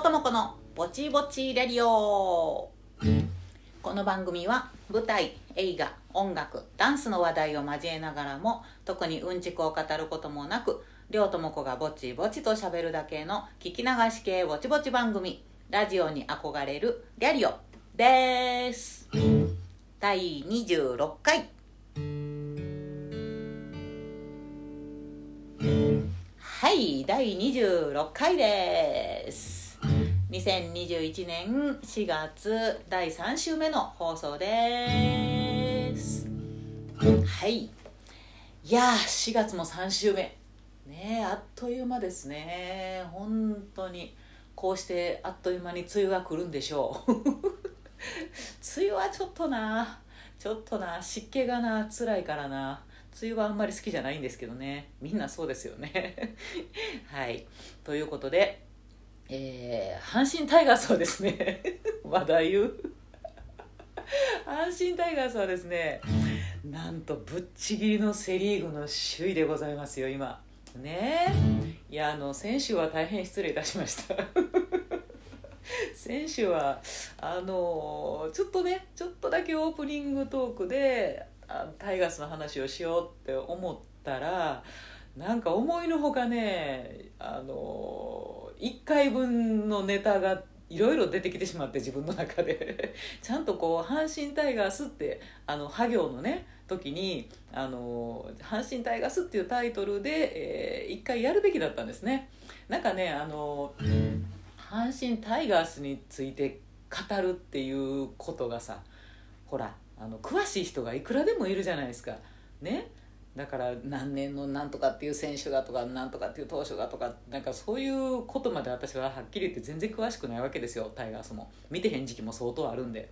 りょうともこのぼちぼちレディオ。この番組は舞台映画音楽ダンスの話題を交えながらも特にうんちくを語ることもなくりょうともこがぼちぼちと喋るだけの聞き流し系ぼちぼち番組ラジオに憧れるリャリオ。です。第26回。はい第26回です。2021年4月第3週目の放送です。はい。いやー4月も3週目ねえあっという間ですね。本当に。こうしてあっという間に梅雨が来るんでしょう。梅雨はちょっとな。ちょっとな。湿気がな。辛いからな。梅雨はあんまり好きじゃないんですけどね。みんなそうですよね。はい。ということでえー、阪神タイガースはですねまだ言う阪神タイガースはですねなんとぶっちぎりのセ・リーグの首位でございますよ今。ね。えいやあの先週は大変失礼いたしました。先週はあのちょっとねちょっとだけオープニングトークでタイガースの話をしようって思ったらなんか思いのほかねあの1回分のネタがいろいろ出てきてしまって自分の中で。ちゃんとこう「阪神タイガース」ってあのハ行のね時にあの「阪神タイガース」っていうタイトルで、えー、1回やるべきだったんですね。なんかねあの阪神タイガースについて語るっていうことがさほらあの詳しい人がいくらでもいるじゃないですか。ね。だから何年のなんとかっていう選手がとかなんとかっていう投手がとかなんかそういうことまで私ははっきり言って全然詳しくないわけですよタイガースも見てへん時期も相当あるんで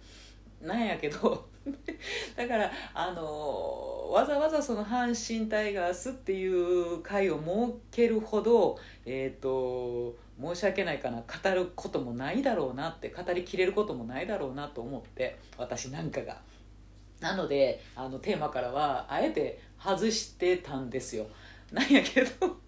なんやけど だからあのわざわざその阪神タイガースっていう会を設けるほどえっ、ー、と申し訳ないかな語ることもないだろうなって語りきれることもないだろうなと思って私なんかが。なのであのテーマからはあえて外してたんですよ。なんやけど。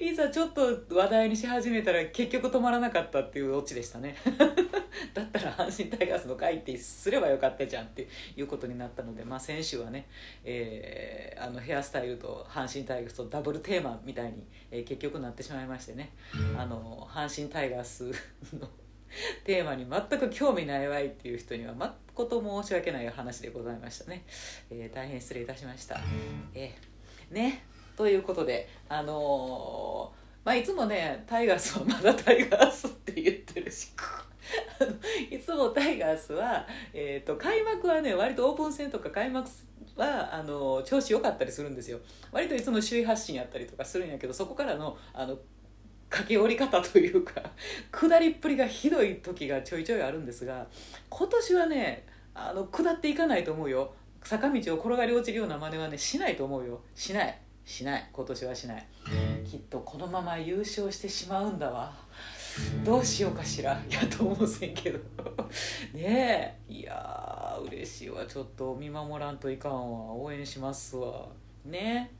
いざちょっと話題にし始めたら結局止まらなかったっていうオチでしたね。だったら阪神タイガースの回ってすればよかったじゃんっていうことになったので、まあ、先週はね、えー、あのヘアスタイルと阪神タイガースとダブルテーマみたいに、えー、結局なってしまいましてね。あの阪神タイガースの テーマに全く興味ないわいっていう人には誠申し訳ない話でございましたね、えー、大変失礼いたしました、えー、ね。ということであのー、まあいつもねタイガースはまだタイガースって言ってるし。いつもタイガースは、えーと、開幕はね割とオープン戦とか開幕はあの調子良かったりするんですよ。割といつも首位発進やったりとかするんやけどそこからのあの駆け下り方というか下りっぷりがひどい時がちょいちょいあるんですが今年はねあの下っていかないと思うよ。坂道を転がり落ちるような真似はねしないと思うよ。しない。しない。今年はしない。きっとこのまま優勝してしまうんだわ。どうしようかしら。いやと思うせんけど。ねえ。いやー嬉しいわ。ちょっと見守らんといかんわ。応援しますわ。ね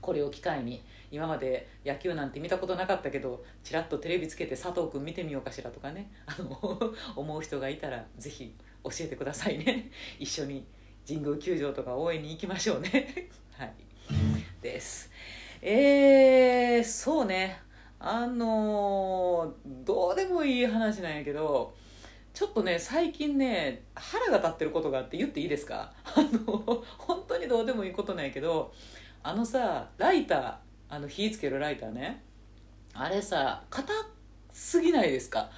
これを機会に。今まで野球なんて見たことなかったけどちらっとテレビつけて佐藤君見てみようかしらとかね。あの 思う人がいたら是非教えてくださいね。一緒に神宮球場とか応援に行きましょうね。はい。です。えー、そうね。あのー、どうでもいい話なんやけどちょっとね最近ね腹が立ってることがあって言っていいですか？あの本当にどうでもいいことなんやけどあのさライターあの火つけるライターね。あれさ硬すぎないですか？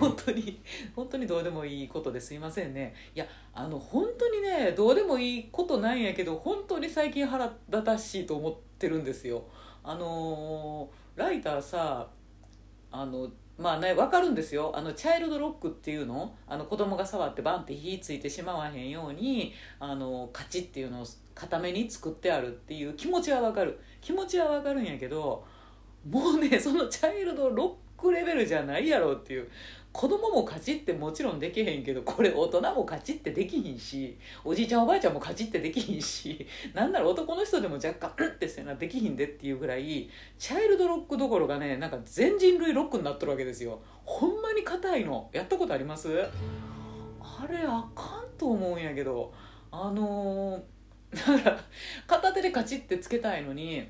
本当に本当にどうでもいいことですいませんね。いやあの本当にねどうでもいいことなんやけど本当に最近腹立たしいと思ってるんですよ。あのライターさあのまあね分かるんですよ。あのチャイルドロックっていうの？あの子供が触ってバンって火ついてしまわへんようにあのカチっていうのを固めに作ってあるっていう気持ちは分かる。気持ちは分かるんやけどもうね そのチャイルドロックレベルじゃないやろっていう。子供もカチってもちろんできへんけどこれ大人もカチってできひんしおじいちゃんおばあちゃんもカチってできひんしなんなら男の人でも若干うんってせなできひんでっていうぐらいチャイルドロックどころがねなんか全人類ロックになっとるわけですよ。ほんまに硬いの。やったことあります？あれあかんと思うんやけどあのー、だから片手でカチってつけたいのに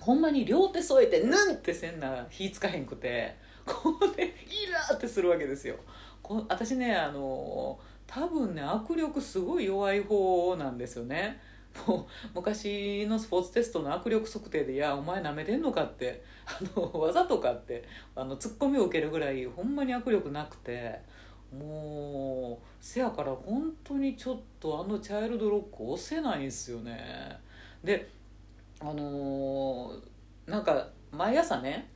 ほんまに両手添えてヌンってせんな火つかへんくてこれイラーってするわけですよ。こ私ねあの多分ね握力すごい弱い方なんですよね。もう昔のスポーツテストの握力測定で「いやお前なめてんのか」ってあのわざとかってあのツッコミを受けるぐらいほんまに握力なくて。もうせやから本当にちょっとあのチャイルドロック押せないんですよね。であのー、なんか毎朝ね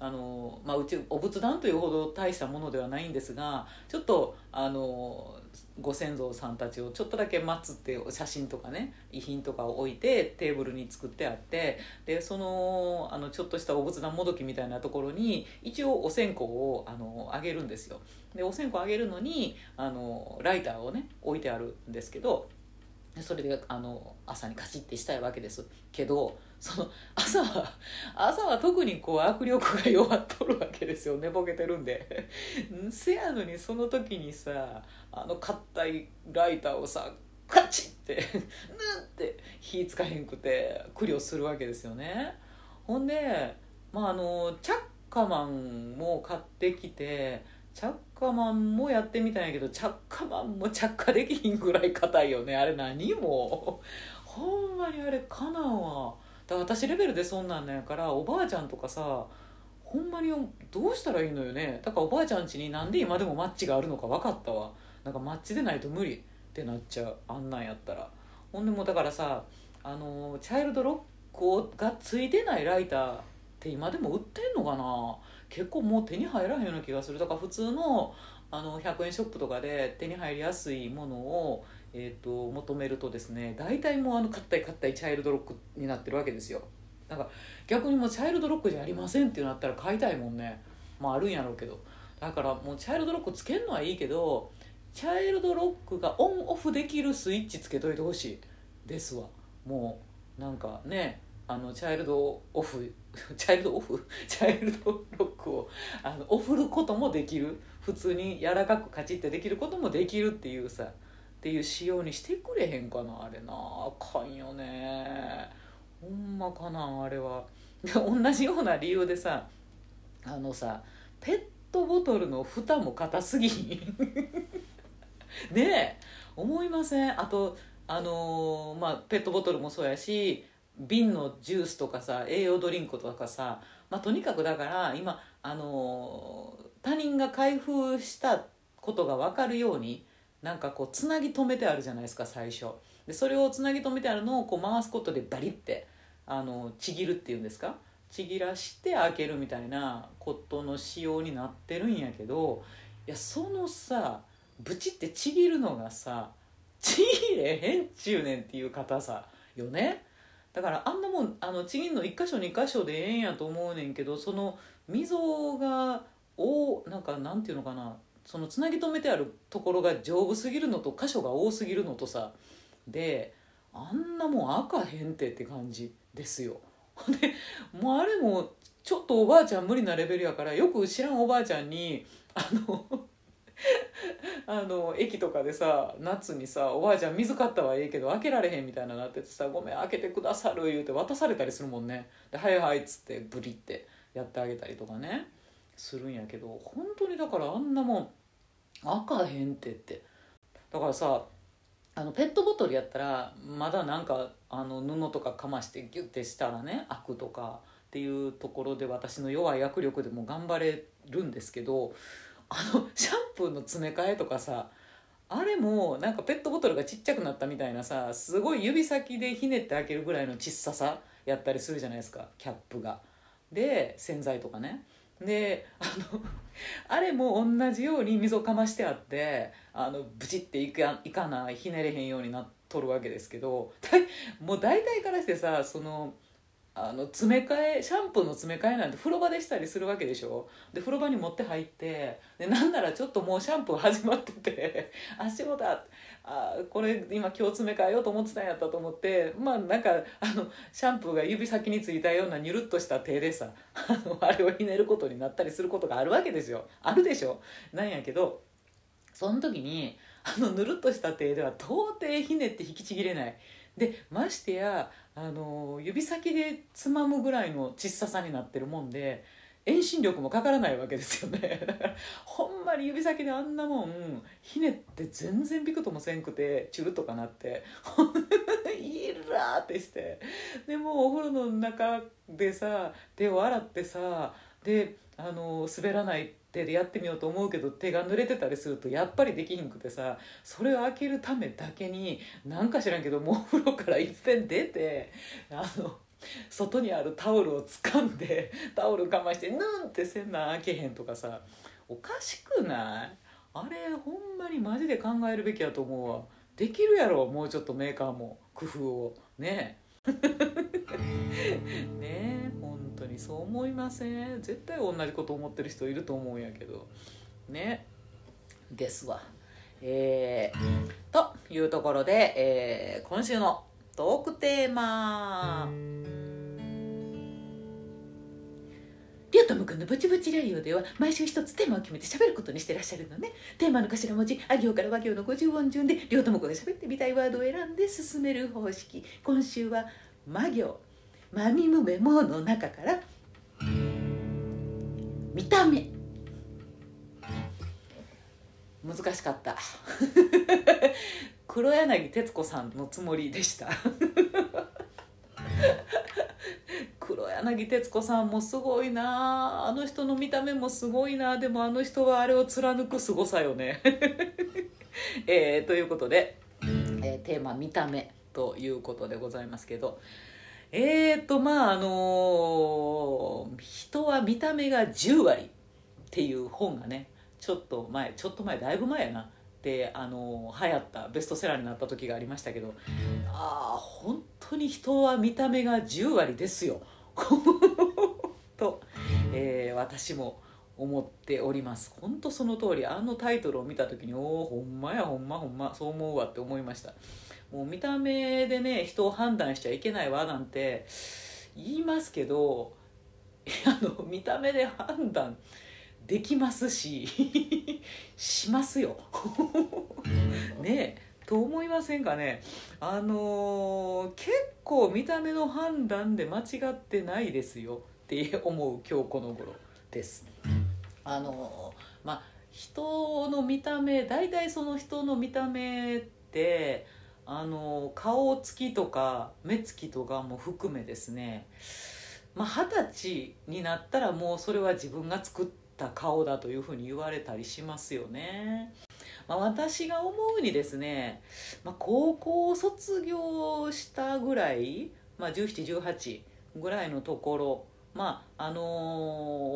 あのまあ、うちお仏壇というほど大したものではないんですがちょっとあのご先祖さんたちをちょっとだけ待つって写真とかね遺品とかを置いてテーブルに作ってあってでそのあのちょっとしたお仏壇もどきみたいなところに一応お線香をあのあげるんですよ。でお線香あげるのにあのライターをね置いてあるんですけどそれであの朝にカチッてしたいわけですけどその朝は 朝は特にこう握力が弱っとるわけですよ寝ぼけてるんで。せやのにその時にさあの硬いライターをさカチッてヌンって火つかへんくて苦慮するわけですよね。ほんでまああのチャッカマンも買ってきてチャッカマンもやってみたんやけどチャッカマンも着火できひんぐらい硬いよね。あれ何も。ほんまにあれかなんわ。だから私レベルでそんなんなんやからおばあちゃんとかさほんまにどうしたらいいのよね。だからおばあちゃん家になんで今でもマッチがあるのか分かったわ。なんかマッチでないと無理ってなっちゃう。あんなんやったら。ほんでもだからさあのチャイルドロックがついてないライターって今でも売ってんのかな。結構もう手に入らへんような気がする。だから普通のあの100円ショップとかで手に入りやすいものを、えーと、求めるとですね大体もうあの硬い硬いチャイルドロックになってるわけですよ。なんか逆にもうチャイルドロックじゃありませんってなったら買いたいもんね。まああるんやろうけど。だからもうチャイルドロックつけるのはいいけどチャイルドロックがオンオフできるスイッチつけといてほしい。ですわ。もうなんかねあのチャイルドオフチャイルドオフ？チャイルドロックをあのオフることもできる。普通に柔らかくカチッてできることもできるっていうさっていう仕様にしてくれへんかなあれな。あかんよね。ほんまかなあれは。で 同じような理由でさあのさペットボトルの蓋も硬すぎねえ。思いません。あとあのー、まあペットボトルもそうやし瓶のジュースとかさ栄養ドリンクとかさ、まあ、とにかくだから今あの他人が開封したことが分かるようになんかこうつなぎ止めてあるじゃないですか最初。でそれをつなぎ止めてあるのをこう回すことでバリってあのちぎるっていうんですか？ちぎらして開けるみたいなことの仕様になってるんやけどいやそのさブチってちぎるのがさちぎれへんちゅうねんっていう硬さよね？だからあんなもんあのちぎんの1箇所2箇所でええんやと思うねんけどその溝がおなんかなんていうのかなそのつなぎ止めてあるところが丈夫すぎるのと箇所が多すぎるのとさであんなもん開かへんてって感じですよ。でもうあれもちょっとおばあちゃん無理なレベルやからよく知らんおばあちゃんにあのあの駅とかでさ夏にさ「おばあちゃん水買ったはいいけど開けられへん」みたいななっててさ「ごめん開けてくださる」言うて渡されたりするもんね。で「はいはい」っつってブリってやってあげたりとかね。するんやけど本当にだからあんなもん開かへんってって。だからさあのペットボトルやったらまだなんかあの布とかかましてギュッてしたらね開くとかっていうところで私の弱い握力でも頑張れるんですけどあのシャンプーの詰め替えとかさあれもなんかペットボトルがちっちゃくなったみたいなさすごい指先でひねって開けるぐらいの小ささやったりするじゃないですかキャップが。で洗剤とかね。であのあれも同じように溝かましてあってあのブチっていかいかないひねれへんようになっとるわけですけどもう大体からしてさそのあの詰め替えシャンプーの詰め替えなんて風呂場でしたりするわけでしょ？で風呂場に持って入ってでなんならちょっともうシャンプー始まってて「あ仕事だ。あこれ今今日詰め替えようと思ってたんやったと思ってまあなんかあのシャンプーが指先についたようなニュルっとした手でさ あのあれをひねることになったりすることがあるわけですよ。あるでしょ？なんやけどその時にあのぬるっとした手では到底ひねって引きちぎれない。でましてやあの指先でつまむぐらいの小ささになってるもんで遠心力もかからないわけですよね。ほんまに指先であんなもんひねって全然びくともせんくてチュルとかなって イラーってして。でもお風呂の中でさ手を洗ってさであの滑らない手でやってみようと思うけど手が濡れてたりするとやっぱりできひんくてさそれを開けるためだけになんか知らんけどもうお風呂からいっぺん出てあの外にあるタオルを掴んでタオル我慢してヌンってせんなん開けへんとかさおかしくない？あれほんまにマジで考えるべきやと思うわ。できるやろもうちょっとメーカーも工夫を。ね。ねえ当にそう思いません？絶対同じこと思ってる人いると思うんやけど。ね。ですわえー、というところで、えー、今週のトークテーマ。りょうともくのブチブチラリオでは毎週一つテーマを決めて喋ることにしてらっしゃるのね。テーマの頭文字あ行から和行の50音順でりょうともくが喋ってみたいワードを選んで進める方式。今週は魔行。マミムメモの中から見た目。難しかった。黒柳徹子さんのつもりでした。黒柳徹子さんもすごいな。あの人の見た目もすごいな。でもあの人はあれを貫くすごさよね、えー、ということで、えー、テーマ「見た目」ということでございますけど。えーとまああのー、人は見た目が10割っていう本がねちょっと前ちょっと前だいぶ前やなってあの流行ったベストセラーになった時がありましたけどああ本当に人は見た目が10割ですよ。と、えー、私も思っております。本当その通りあのタイトルを見た時におおほんまやほんまほんまそう思うわって思いました。もう見た目でね人を判断しちゃいけないわなんて言いますけど あの見た目で判断できますし しますよ。ねえと思いませんかね。あのー、結構見た目の判断で間違ってないですよ。って思う今日この頃です。あのー、まあ人の見た目大体その人の見た目ってあの顔つきとか目つきとかも含めですねまあ二十歳になったらもうそれは自分が作った顔だというふうに言われたりしますよね。まあ、私が思うにですね、まあ、高校を卒業したぐらい、まあ、1718ぐらいのところまああのー、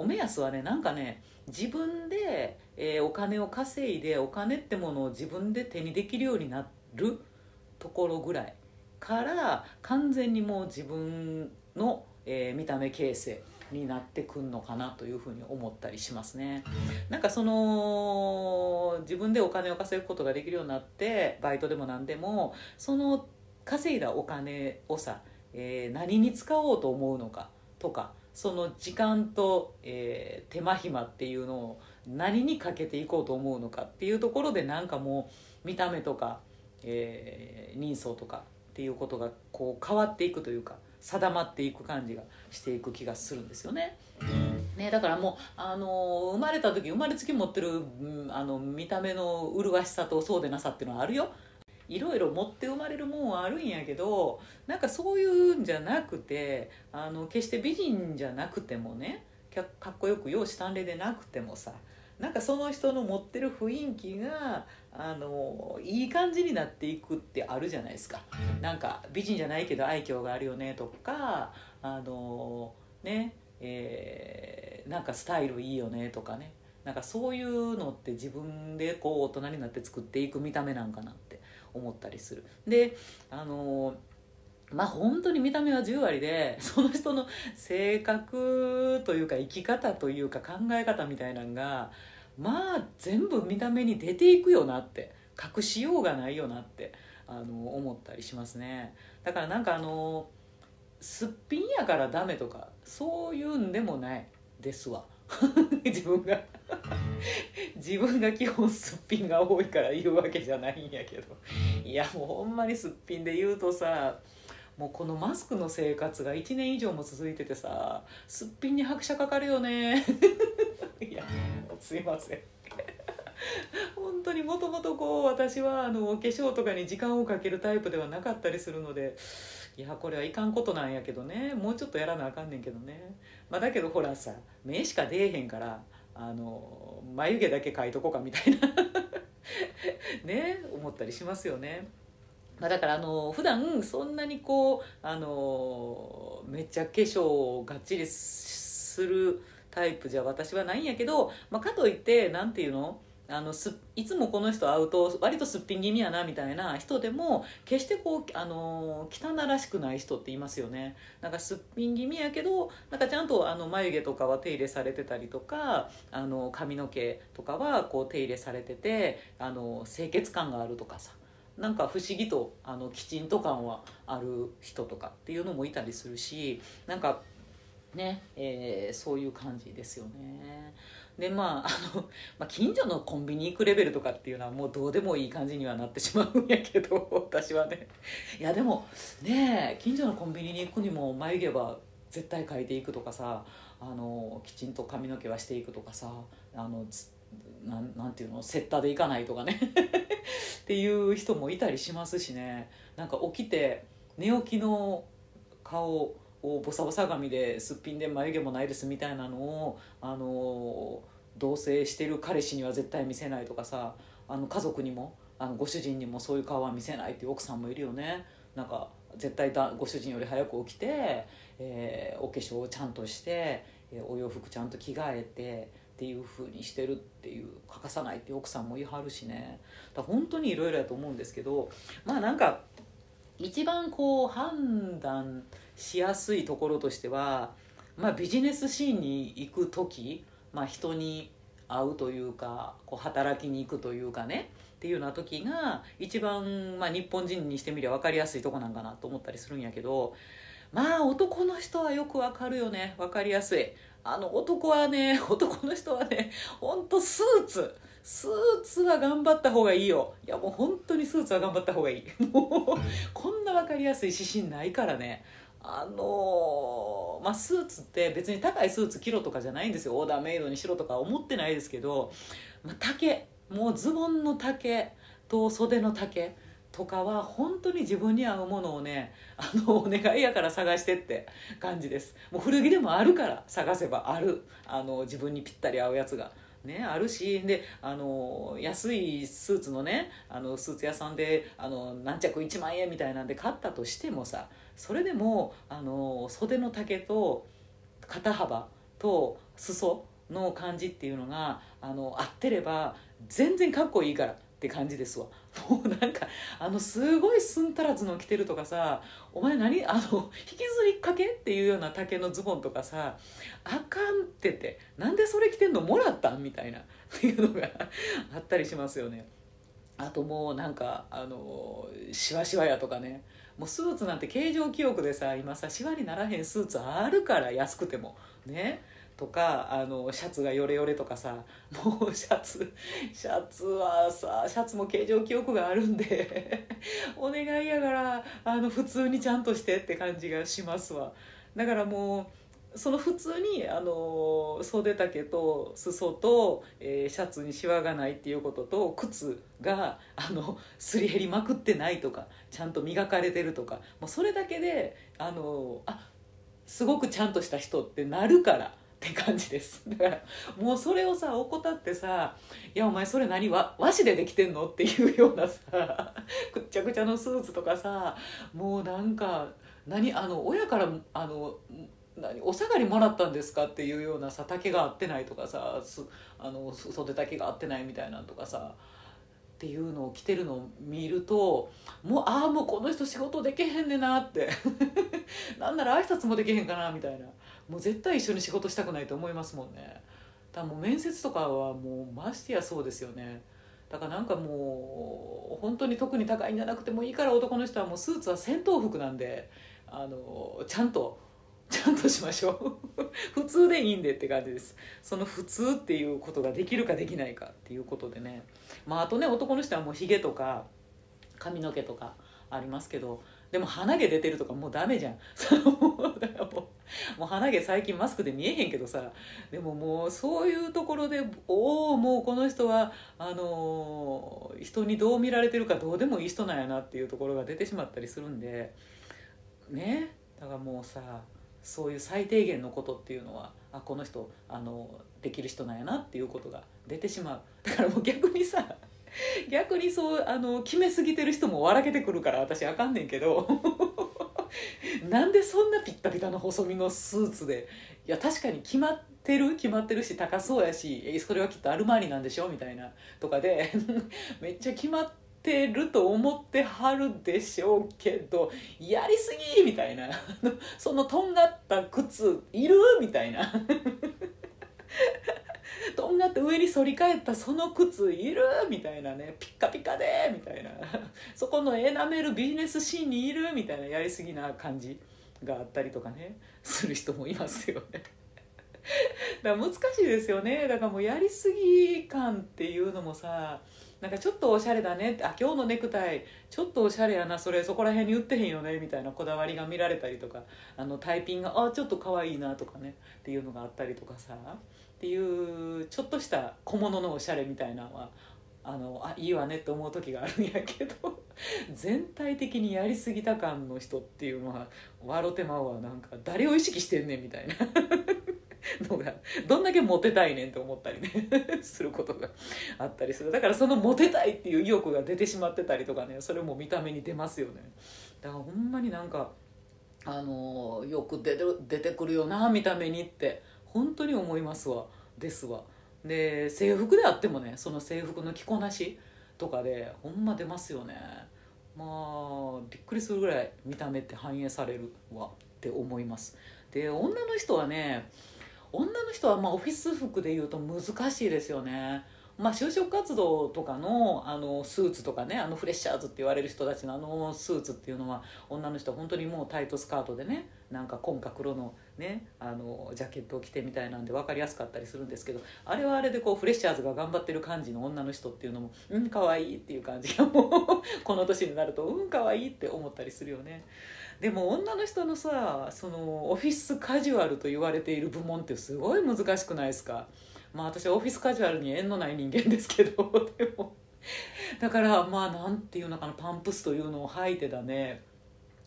お目安はねなんかね自分で、えー、お金を稼いでお金ってものを自分で手にできるようになるところぐらいから完全にもう自分の、えー、見た目形成になってくんのかなというふうに思ったりしますね。なんかその自分でお金を稼ぐことができるようになってバイトでも何でもその稼いだお金をさ、えー、何に使おうと思うのかとかその時間と、えー、手間暇っていうのを何にかけていこうと思うのかっていうところでなんかもう見た目とかえー、人相とかっていうことがこう変わっていくというか定まっていく感じがしていく気がするんですよね。ねだからもう、あの生まれた時生まれつき持ってる、あの見た目の麗しさとそうでなさっていうのはあるよ。いろいろ持って生まれるもんはあるんやけどなんかそういうんじゃなくてあの決して美人じゃなくてもねかっこよく容姿端麗でなくてもさなんかその人の持ってる雰囲気があのいい感じになっていくってあるじゃないですか。なんか美人じゃないけど愛嬌があるよねとかあのねえー、なんかスタイルいいよねとかね。なんかそういうのって自分でこう大人になって作っていく見た目なんかなって思ったりする。であのまあ本当に見た目は10割でその人の性格というか生き方というか考え方みたいなのがまあ全部見た目に出ていくよなって隠しようがないよなってあの思ったりしますね。だからなんかあのすっぴんやからダメとかそういうんでもないですわ。自分が。自分が基本すっぴんが多いから言うわけじゃないんやけど。いやもうほんまにすっぴんで言うとさもうこのマスクの生活が1年以上も続いててさすっぴんに拍車かかるよね。いやすいません。本当にもともとこう私はあのお化粧とかに時間をかけるタイプではなかったりするのでいやこれはいかんことなんやけどね。もうちょっとやらなあかんねんけどね、まあ、だけどほらさ目しか出えへんからあの眉毛だけ描いとこうかみたいな。ね思ったりしますよね。まあ、だからあの普段そんなにこうあのめっちゃ化粧をがっちりするタイプじゃ私はないんやけど、まあ、かといって何て言うの？あのすいつもこの人会うと割とすっぴん気味やなみたいな人でも決してこうあの汚らしくない人っていますよね。なんかすっぴん気味やけどなんかちゃんとあの眉毛とかは手入れされてたりとかあの髪の毛とかはこう手入れされててあの清潔感があるとかさ。なんか不思議とあのきちんと感はある人とかっていうのもいたりするしなんかね、えー、そういう感じですよね。でまああの、まあ、近所のコンビニ行くレベルとかっていうのはもうどうでもいい感じにはなってしまうんやけど 私はねいやでもね近所のコンビニに行くにも眉毛は絶対描いていくとかさあのきちんと髪の毛はしていくとかさあのなんなんていうの？セッターで行かないとかね。っていう人もいたりしますしね。なんか起きて寝起きの顔をボサボサ髪ですっぴんで眉毛もないですみたいなのをあの同棲してる彼氏には絶対見せないとかさあの家族にもあのご主人にもそういう顔は見せないっていう奥さんもいるよね。なんか絶対だご主人より早く起きて、えー、お化粧をちゃんとして、えー、お洋服ちゃんと着替えてっていう風にしてるっていう欠かさないって奥さんも言いはるしね。だ本当にいろいろやと思うんですけどまあなんか一番こう判断しやすいところとしては、まあ、ビジネスシーンに行く時、まあ、人に会うというかこう働きに行くというかねっていうような時が一番、まあ、日本人にしてみりゃ分かりやすいとこなんかなと思ったりするんやけどまあ男の人はよく分かるよね。分かりやすい。あの男はね 男の人はねほんとスーツ。スーツは頑張った方がいいよ。いやもう本当にスーツは頑張った方がいい。も うこんな分かりやすい指針ないからね。あのまあ、スーツって別に高いスーツ着ろとかじゃないんですよ。オーダーメイドにしろとか思ってないですけど、まあ、丈。もうズボンの丈と袖の丈。とかは本当に自分に合うものをねあのお願いやから探してって感じです。もう古着でもあるから探せばある。あの自分にぴったり合うやつが。ね、あるし。であの安いスーツのねあのスーツ屋さんであの何着1万円みたいなんで買ったとしてもさそれでもあの袖の丈と肩幅と裾の感じっていうのがあの合ってれば全然かっこいいから。って感じですわ。もうなんかあのすごいすんたらずの着てるとかさお前何あの引きずりかけっていうような丈のズボンとかさあかんっててなんでそれ着てんのもらったんみたいなっていうのが あったりしますよね。あともうなんかあのシワシワやとかね。もうスーツなんて形状記憶でさ今さシワにならへんスーツあるから安くても。ね。とかあのシャツがヨレヨレとかさもうシャツシャツはさシャツも形状記憶があるんでお願いやからあの普通にちゃんとしてって感じがしますわだからもうその普通にあの袖丈と裾と、えー、シャツにシワがないっていうことと靴があのすり減りまくってないとかちゃんと磨かれてるとかもうそれだけであのあすごくちゃんとした人ってなるから。って感じです。だからもうそれをさ怠ってさ「いやお前それ何？和和紙でできてんの?」っていうようなさ くっちゃくちゃのスーツとかさもうなんか何あの親からあの何お下がりもらったんですか？っていうようなさ丈が合ってないとかさあの袖丈が合ってないみたいなんとかさっていうのを着てるのを見るともうああもうこの人仕事できへんねなって。なんなら挨拶もできへんかなみたいな。もう絶対一緒に仕事したくないと思いますもんね。多分面接とかはもうましてやそうですよね。だからなんかもう本当に特に高いんじゃなくてもいいから男の人はもうスーツは戦闘服なんであのちゃんとちゃんとしましょう。普通でいいんでって感じです。その普通っていうことができるかできないかっていうことでね。まああとね男の人はもうひげとか髪の毛とかありますけどでも鼻毛出てるとかもうダメじゃん。だからもうもう鼻毛最近マスクで見えへんけどさ。でももうそういうところでおおもうこの人はあのー、人にどう見られてるかどうでもいい人なんやなっていうところが出てしまったりするんで。ね。だからもうさそういう最低限のことっていうのはあこの人あのできる人なんやなっていうことが出てしまう。だからもう逆にさ 逆にそうあの決めすぎてる人も笑けてくるから私あかんねんけど。なんでそんなピッタピタの細身のスーツでいや確かに決まってる決まってるし高そうやしそれはきっとアルマーニなんでしょ？みたいなとかで めっちゃ決まっててると思ってはるでしょうけどやりすぎ！みたいな。そのとんがった靴いる？みたいな。とんがって上に反り返ったその靴いる？みたいなね。ピッカピカで？みたいな。そこのエナメルビジネスシーンにいる？みたいなやりすぎな感じがあったりとかね。する人もいますよね。だから難しいですよね。だからもうやりすぎ感っていうのもさなんかちょっとおしゃれだね。あ今日のネクタイ。ちょっとおしゃれやな。それそこら辺に売ってへんよね。みたいなこだわりが見られたりとか。あのタイピングがあちょっと可愛いなとかね。っていうのがあったりとかさ。っていうちょっとした小物のおしゃれみたいなのはあのあいいわねって思う時があるんやけど 全体的にやりすぎた感の人っていうのは笑ってまうわなんか誰を意識してんねんみたいな。のがどんだけモテたいねんって思ったりね することがあったりする。だからそのモテたいっていう意欲が出てしまってたりとかねそれも見た目に出ますよね。だからほんまになんかあのよく出て出てくるよな見た目にって本当に思いますわ。ですわ。で制服であってもねその制服の着こなしとかでほんま出ますよね。まあびっくりするぐらい見た目って反映されるわって思います。で女の人はね女の人はまあオフィス服でいうと難しいですよね。まあ、就職活動とかのあのスーツとかねあのフレッシャーズって言われる人たちのあのスーツっていうのは女の人は本当にもうタイトスカートでねなんか紺か黒のねあのジャケットを着てみたいなんで分かりやすかったりするんですけどあれはあれでこうフレッシャーズが頑張ってる感じの女の人っていうのもうん可愛いいっていう感じがもう この年になるとうん可愛いって思ったりするよね。でも女の人のさそのオフィスカジュアルと言われている部門ってすごい難しくないですか？まあ私オフィスカジュアルに縁のない人間ですけど でも。だからまあなんていうのかなパンプスというのを履いてだね。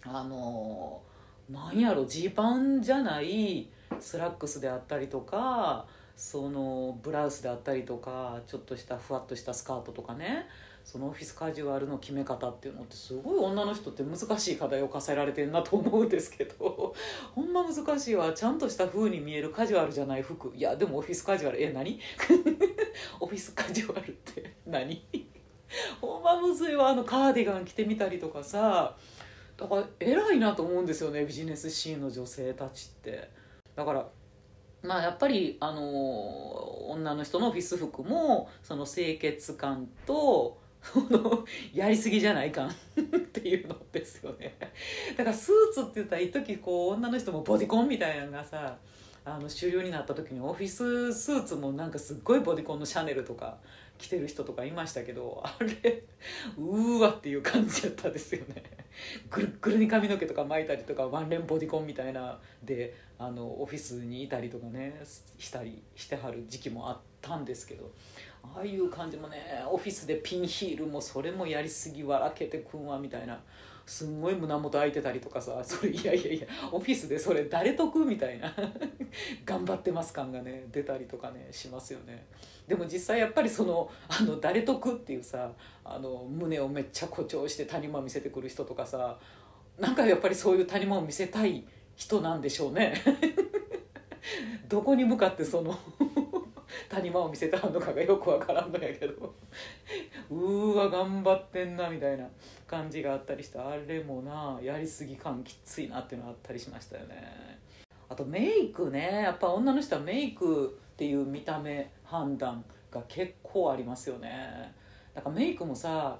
あのなんやろジーパンじゃないスラックスであったりとかそのブラウスであったりとかちょっとしたふわっとしたスカートとかね。そのオフィスカジュアルの決め方っていうのってすごい女の人って難しい課題を課せられてるなと思うんですけど ほんま難しいわ。ちゃんとした風に見えるカジュアル。じゃない服いやでもオフィスカジュアル。え何？オフィスカジュアルって何？ほんまむずいわ。あのカーディガン着てみたりとかさ。だから偉いなと思うんですよねビジネスシーンの女性たちって。だからまあやっぱりあの女の人のオフィス服もその清潔感とのやりすぎじゃないかっていうのですよね。だからスーツって言ったら一時こう女の人もボディコンみたいなのがさあの終了になった時にオフィススーツもなんかすっごいボディコンのシャネルとか着てる人とかいましたけどあれうーわっていう感じやったですよね。ぐるぐるに髪の毛とか巻いたりとかワンレンボディコンみたいなであのオフィスにいたりとかねしたりしてはる時期もあったんですけど。ああいう感じもねオフィスでピンヒールもそれもやりすぎ笑けてくんわみたいな。すんごい胸元開いてたりとかさそれいやいやいやオフィスでそれ誰得みたいな。頑張ってます感がね出たりとかねしますよね。でも実際やっぱりそのあの誰得っていうさあの胸をめっちゃ誇張して谷間見せてくる人とかさなんかやっぱりそういう谷間を見せたい人なんでしょうね。どこに向かってその谷間を見せたのかがよくわからんのやけどうーわ頑張ってんなみたいな感じがあったりしてあれもなやりすぎ感きついなっていうのがあったりしましたよねあとメイクねやっぱ女の人はメイクっていう見た目判断が結構ありますよねだからメイクもさ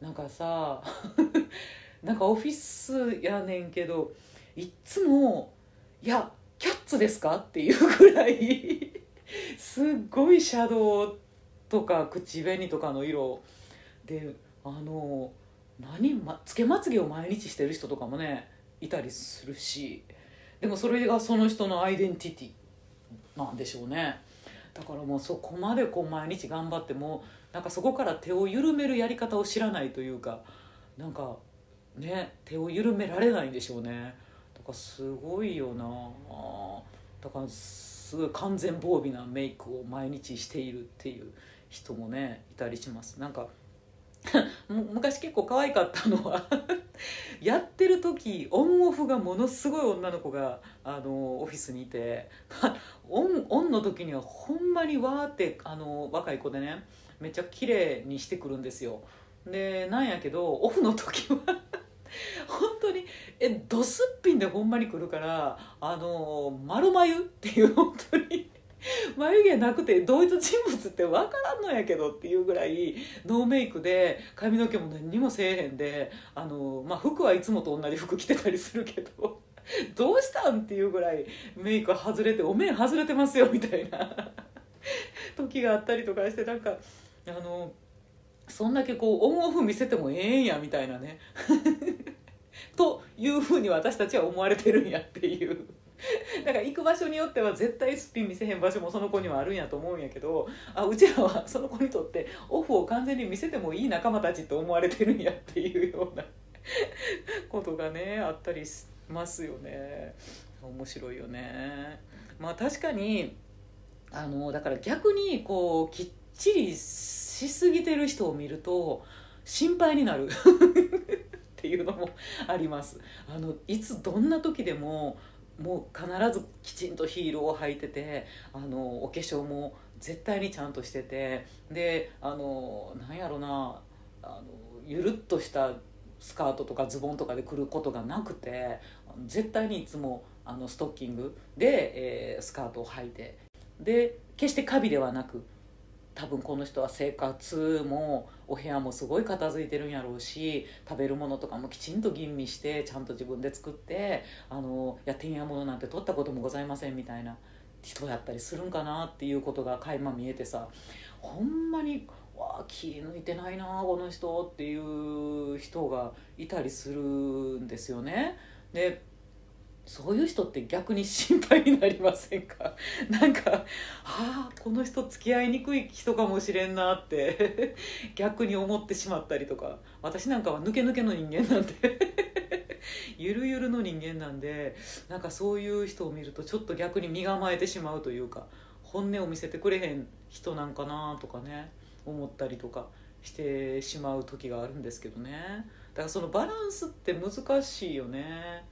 なんかさ なんかオフィスやねんけどいっつも「いやキャッツですか?」っていうぐらいすっごいシャドウとか口紅とかの色であの何、ま、つけまつげを毎日してる人とかもねいたりするしでもそれがその人のアイデンティティなんでしょうね。だからもうそこまでこう毎日頑張ってもなんかそこから手を緩めるやり方を知らないというかなんかね手を緩められないんでしょうね。だからすごいよな。だからすごい完全防備なメイクを毎日しているっていう人もねいたりします。なんか 昔結構可愛かったのは やってる時オンオフがものすごい女の子があのオフィスにいて オンオンの時にはほんまにわーってあの若い子でねめっちゃ綺麗にしてくるんですよ。でなんやけどオフの時は本当に。えドスッピンでほんまに来るからあの丸眉っていう本当に眉毛なくて同一人物って分からんのやけどっていうぐらいノーメイクで髪の毛も何にもせえへんであの、まあ、服はいつもと同じ服着てたりするけどどうしたんっていうぐらいメイク外れてお面外れてますよみたいな。時があったりとかしてなんかあのそんだけこうオンオフ見せてもええんやみたいなね。というふうに私たちは思われてるんやっていう。だから行く場所によっては絶対すっぴん見せへん場所もその子にはあるんやと思うんやけどあうちらはその子にとってオフを完全に見せてもいい仲間たちって思われてるんやっていうような ことがねあったりしますよね。面白いよね。まあ確かにあのだから逆にこうきっちりしすぎてる人を見ると心配になる。っていうのもあります。あのいつどんな時でももう必ずきちんとヒールを履いててあのお化粧も絶対にちゃんとしててであのなんやろなあのゆるっとしたスカートとかズボンとかで来ることがなくて絶対にいつもあのストッキングで、えー、スカートを履いて。で決してカビではなく多分この人は生活もお部屋もすごい片付いてるんやろうし食べるものとかもきちんと吟味してちゃんと自分で作ってあのいやてんやものなんて取ったこともございませんみたいな人やったりするんかなっていうことが垣間見えてさほんまにわあ気抜いてないなこの人っていう人がいたりするんですよね。でそういう人って逆に心配になりませんか？なんかああこの人付き合いにくい人かもしれんなって 逆に思ってしまったりとか。私なんかは抜け抜けの人間なんで。ゆるゆるの人間なんでなんかそういう人を見るとちょっと逆に身構えてしまうというか本音を見せてくれへん人なんかなとかね思ったりとかしてしまう時があるんですけどね。だからそのバランスって難しいよね。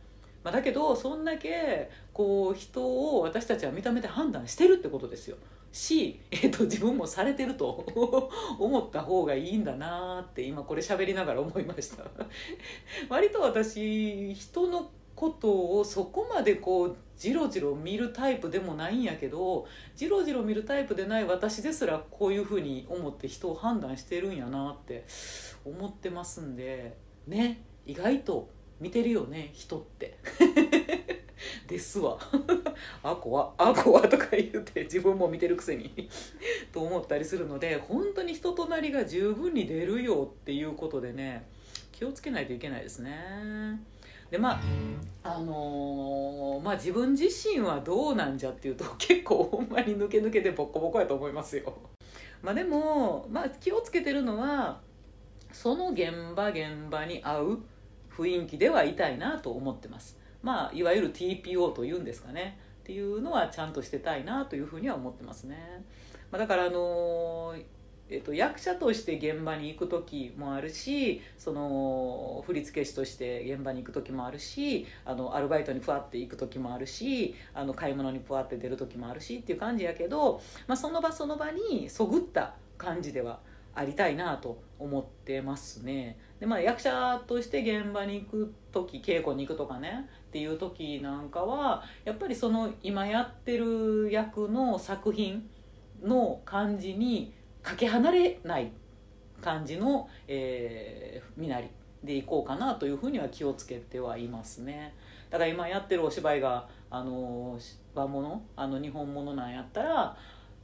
まあ、だけどそんだけこう人を私たちは見た目で判断してるってことですよ。し、えーと、自分もされてると 思った方がいいんだなって今これ喋りながら思いました。割と私人のことをそこまでこうじろじろ見るタイプでもないんやけどじろじろ見るタイプでない私ですらこういうふうに思って人を判断してるんやなって思ってますんでね意外と見てるよね人って。ですわ。あこはあこはとか言って自分も見てるくせに と思ったりするので本当に人となりが十分に出るよっていうことでね気をつけないといけないですね。でまああのー、まあ自分自身はどうなんじゃっていうと結構ほんまに抜け抜けでボッコボコやと思いますよ。まあでも、まあ、気をつけてるのはその現場現場に合う雰囲気ではいたいなと思ってます。まあいわゆる TPO というんですかね。っていうのはちゃんとしてたいなというふうには思ってますね、まあ、だからあのーえっと、役者として現場に行く時もあるしその振付師として現場に行く時もあるしあのアルバイトにふわって行く時もあるしあの買い物にふわって出る時もあるしっていう感じやけど、まあ、その場その場にそぐった感じではありたいなと思ってますね。でまあ、役者として現場に行く時稽古に行くとかね。っていう時なんかはやっぱりその今やってる役の作品の感じにかけ離れない感じの、えー、身なりでいこうかなというふうには気をつけてはいますね。だから今やってるお芝居があの和物？あの日本物なんやったら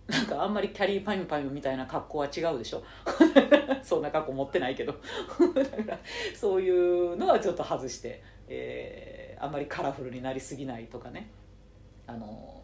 なんかあんまりキャリーパミュパミュみたいな格好は違うでしょ。そんな格好持ってないけど。だからそういうのはちょっと外して、えー、あんまりカラフルになりすぎないとかね。あの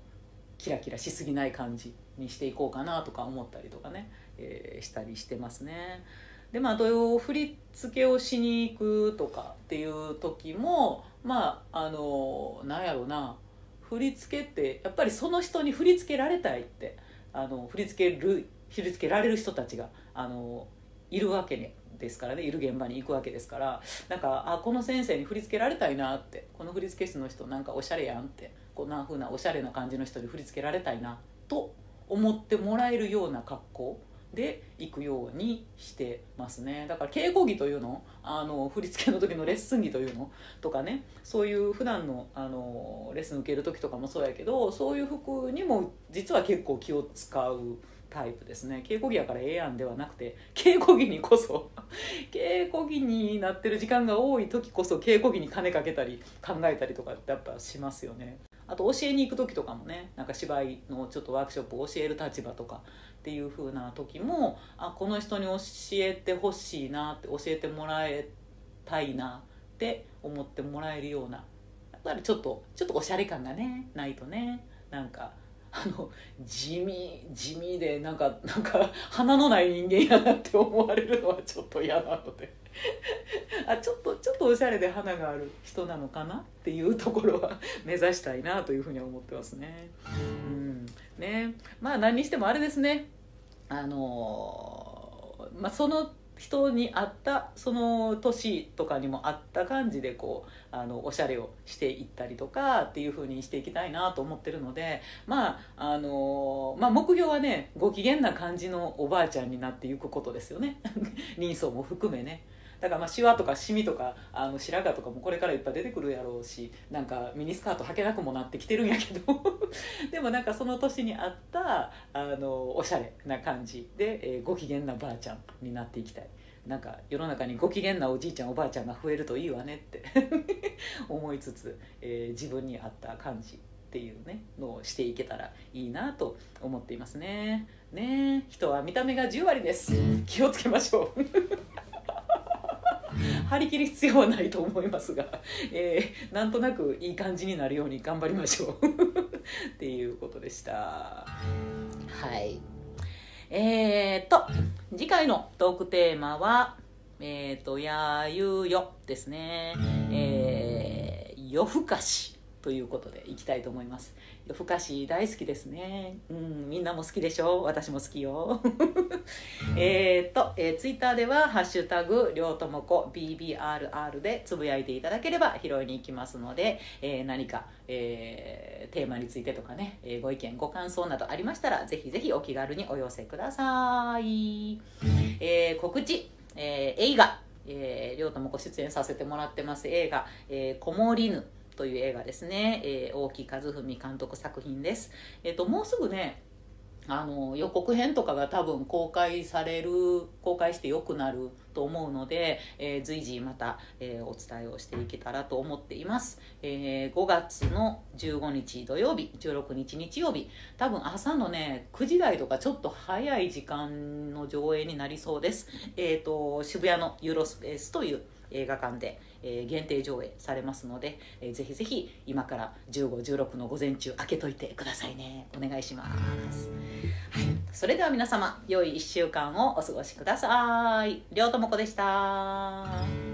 キラキラしすぎない感じにしていこうかなとか思ったりとかね、えー、したりしてますね。でまあ土振り付けをしに行くとかっていう時もまああのなんやろうな。振り付けってやっぱりその人に振り付けられたいって。あの振り付ける振り付けられる人たちがあのいるわけですからね。いる現場に行くわけですから。なんかあこの先生に振り付けられたいなって。この振付師の人なんかおしゃれやんって。こんな風なおしゃれな感じの人に振り付けられたいなと思ってもらえるような格好で行くようにしてますね。だから稽古着というのあの振り付けの時のレッスン着というのとかねそういう普段のあのレッスン受ける時とかもそうやけどそういう服にも実は結構気を使うタイプですね。稽古着やからええやんではなくて稽古着にこそ 稽古着になってる時間が多い時こそ稽古着に金かけたり考えたりとかってやっぱしますよね。あと教えに行く時とかもねなんか芝居のちょっとワークショップを教える立場とかっていう風な時もあこの人に教えてほしいなって教えてもらいたいなって思ってもらえるようなやっぱりちょっとちょっとおしゃれ感がねないとねなんかあの地味地味でなんかなんか鼻のない人間やなって思われるのはちょっと嫌なので。あちょっとちょっとおしゃれで花がある人なのかなっていうところは目指したいなというふうに思ってますね。うん。ね。まあ何にしてもあれですね。あのまあその人に合ったその年とかにも合った感じでこうあのおしゃれをしていったりとかっていう風にしていきたいなと思ってるのでまああのまあ目標はねご機嫌な感じのおばあちゃんになっていくことですよね 人相も含めね。だからまあシワとかシミとかあの白髪とかもこれからいっぱい出てくるやろうしなんかミニスカート履けなくもなってきてるんやけど。でもなんかその年に合ったあのおしゃれな感じ。で、えー、ご機嫌なばあちゃんになっていきたい。なんか世の中にご機嫌なおじいちゃんおばあちゃんが増えるといいわねって。思いつつ、えー、自分に合った感じっていうねのをしていけたらいいなと思っていますね。ね人は見た目が10割です。気をつけましょう。張り切る必要はないと思いますが、えー、なんとなくいい感じになるように頑張りましょう。っていうことでした。はい。えー、っと次回のトークテーマはえー、っと「やゆよ」ですね。えー、夜更かしということでいきたいと思います夜更かし大好きですね。うんみんなも好きでしょ？私も好きよ。えっと、えー、ツイッターでは「ハッシュタグりょうともこ BBRR」でつぶやいていただければ拾いに行きますので、えー、何か、えー、テーマについてとかね、えー、ご意見ご感想などありましたらぜひぜひお気軽にお寄せください、えー、告知、えー、映画えー、りょうともこ出演させてもらってます映画「えー、こもりぬ」という映画ですね、えー、大木和文監督作品です。えっ、ー、と、もうすぐね、あの予告編とかが多分公開される公開してよくなると思うので、えー、随時また、えー、お伝えをしていけたらと思っています、えー、5月の15日土曜日16日日曜日。多分朝のね9時台とかちょっと早い時間の上映になりそうです。えっ、と渋谷のユーロスペースという映画館で、えー、限定上映されますので、えー、ぜひぜひ今から1516の午前中開けといてくださいね。お願いします、はい、それでは皆様良い1週間をお過ごしください。りょうともこでした。